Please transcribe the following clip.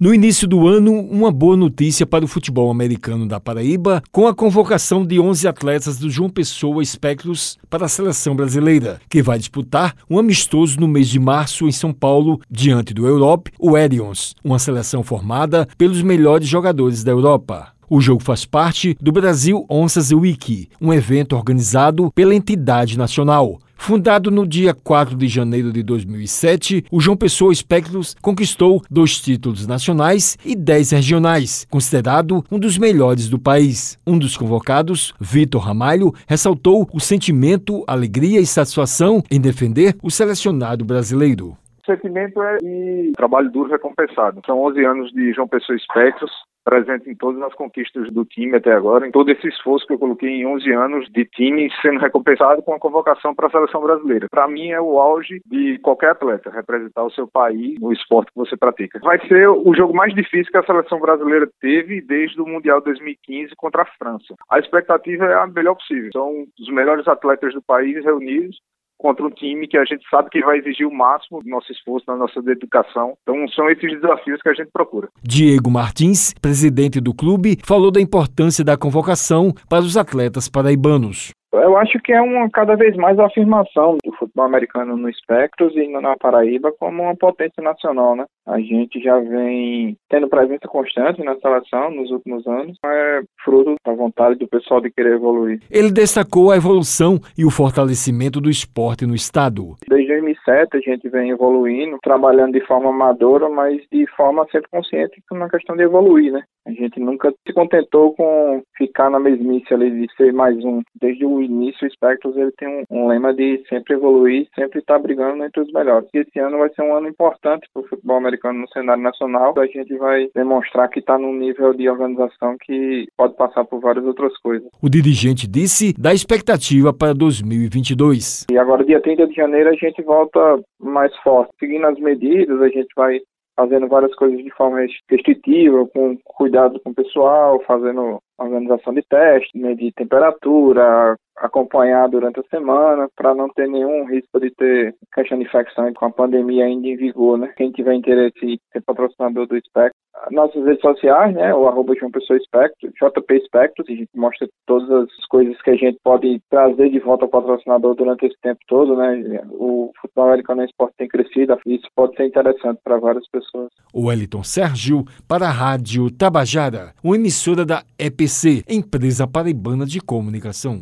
No início do ano, uma boa notícia para o futebol americano da Paraíba, com a convocação de 11 atletas do João Pessoa Espectros para a seleção brasileira, que vai disputar um amistoso no mês de março em São Paulo, diante do Europe, o Edions, uma seleção formada pelos melhores jogadores da Europa. O jogo faz parte do Brasil Onças Week, um evento organizado pela entidade nacional. Fundado no dia 4 de janeiro de 2007, o João Pessoa Espectros conquistou dois títulos nacionais e dez regionais, considerado um dos melhores do país. Um dos convocados, Vitor Ramalho, ressaltou o sentimento, alegria e satisfação em defender o selecionado brasileiro. O sentimento é de trabalho duro recompensado. São 11 anos de João Pessoa Espectros, presente em todas as conquistas do time até agora, em todo esse esforço que eu coloquei em 11 anos de time sendo recompensado com a convocação para a seleção brasileira. Para mim é o auge de qualquer atleta, representar o seu país no esporte que você pratica. Vai ser o jogo mais difícil que a seleção brasileira teve desde o Mundial 2015 contra a França. A expectativa é a melhor possível. São os melhores atletas do país reunidos contra um time que a gente sabe que vai exigir o máximo do nosso esforço, da nossa dedicação. Então são esses desafios que a gente procura. Diego Martins, presidente do clube, falou da importância da convocação para os atletas paraibanos. Eu acho que é uma cada vez mais a afirmação do futebol americano no Espectros e na Paraíba como uma potência nacional, né? A gente já vem tendo presença constante na seleção nos últimos anos, é fruto da vontade do pessoal de querer evoluir. Ele destacou a evolução e o fortalecimento do esporte no estado. Desde 2007 a gente vem evoluindo, trabalhando de forma amadora, mas de forma sempre consciente na questão de evoluir, né? A gente nunca se contentou com ficar na mesmice ali de ser mais um. Desde o início, o Spectros ele tem um, um lema de sempre evoluir, sempre estar tá brigando entre os melhores. E esse ano vai ser um ano importante para o futebol americano no cenário nacional. A gente vai demonstrar que está num nível de organização que pode passar por várias outras coisas. O dirigente disse da expectativa para 2022. E agora, dia 30 de janeiro, a gente volta mais forte. Seguindo as medidas, a gente vai fazendo várias coisas de forma restritiva, com cuidado com o pessoal, fazendo organização de teste, medir temperatura, acompanhar durante a semana para não ter nenhum risco de ter questão de infecção com a pandemia ainda em vigor, né? Quem tiver interesse em ser patrocinador do Espectro. Nossas redes sociais, né? O arroba João Pessoa Espectro, JP Espectro, a gente mostra todas as coisas que a gente pode trazer de volta ao patrocinador durante esse tempo todo, né? O futebol americano esporte tem crescido, isso pode ser interessante para várias pessoas. O Wellington Sérgio para a Rádio Tabajara, uma emissora da EPC, Empresa Paraibana de Comunicação.